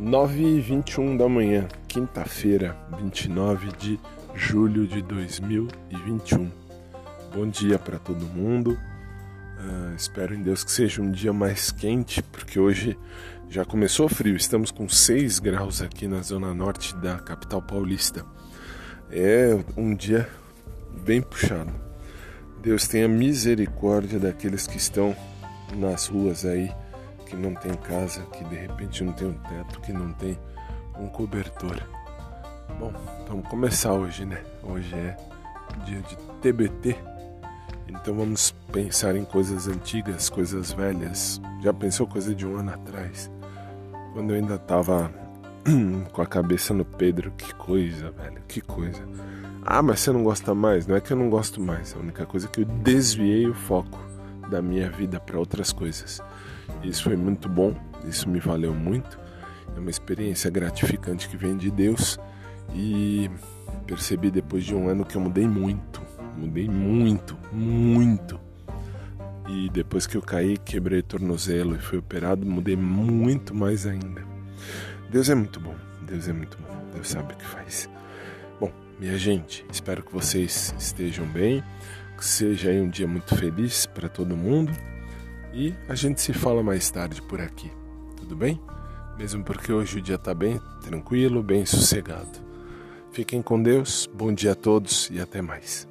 9 e 21 da manhã, quinta-feira, 29 de julho de 2021. Bom dia para todo mundo. Uh, espero em Deus que seja um dia mais quente, porque hoje já começou frio. Estamos com 6 graus aqui na zona norte da capital paulista. É um dia bem puxado. Deus tenha misericórdia daqueles que estão nas ruas aí que não tem casa, que de repente não tem um teto, que não tem um cobertor. Bom, vamos começar hoje, né? Hoje é dia de TBT, então vamos pensar em coisas antigas, coisas velhas. Já pensou coisa de um ano atrás? Quando eu ainda tava com a cabeça no Pedro, que coisa, velho, que coisa. Ah, mas você não gosta mais? Não é que eu não gosto mais, a única coisa é que eu desviei o foco da minha vida para outras coisas. Isso foi muito bom, isso me valeu muito. É uma experiência gratificante que vem de Deus e percebi depois de um ano que eu mudei muito, mudei muito, muito. E depois que eu caí, quebrei tornozelo e fui operado, mudei muito mais ainda. Deus é muito bom, Deus é muito bom, Deus sabe o que faz. Bom, minha gente, espero que vocês estejam bem, que seja aí um dia muito feliz para todo mundo e a gente se fala mais tarde por aqui, tudo bem? Mesmo porque hoje o dia está bem tranquilo, bem sossegado. Fiquem com Deus, bom dia a todos e até mais.